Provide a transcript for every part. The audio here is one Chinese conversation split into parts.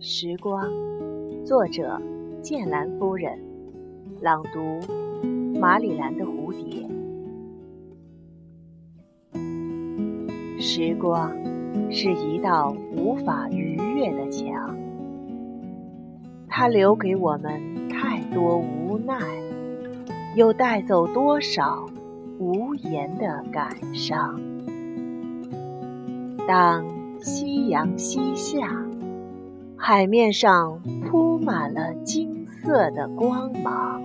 时光，作者：剑兰夫人，朗读：马里兰的蝴蝶。时光是一道无法逾越的墙，它留给我们太多无奈，又带走多少无言的感伤。当夕阳西下，海面上铺满了金色的光芒，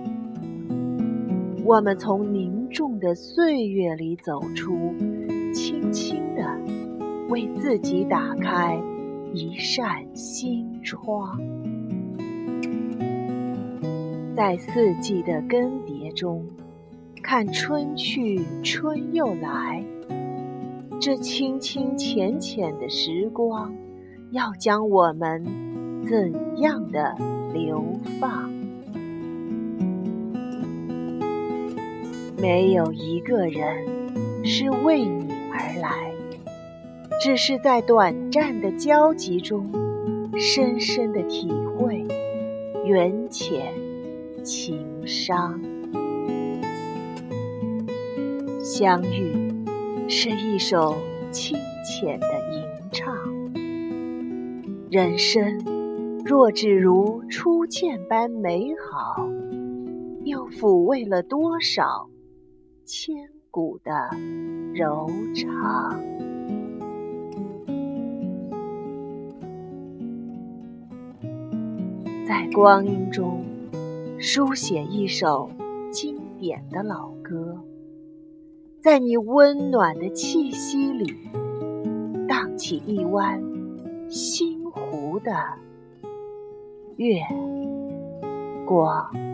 我们从凝重的岁月里走出，轻轻地为自己打开一扇心窗，在四季的更迭中，看春去春又来。这清清浅浅的时光，要将我们怎样的流放？没有一个人是为你而来，只是在短暂的交集中，深深的体会缘浅情伤，相遇。是一首清浅的吟唱。人生若只如初见般美好，又抚慰了多少千古的柔肠？在光阴中，书写一首经典的老歌。在你温暖的气息里，荡起一弯心湖的月光。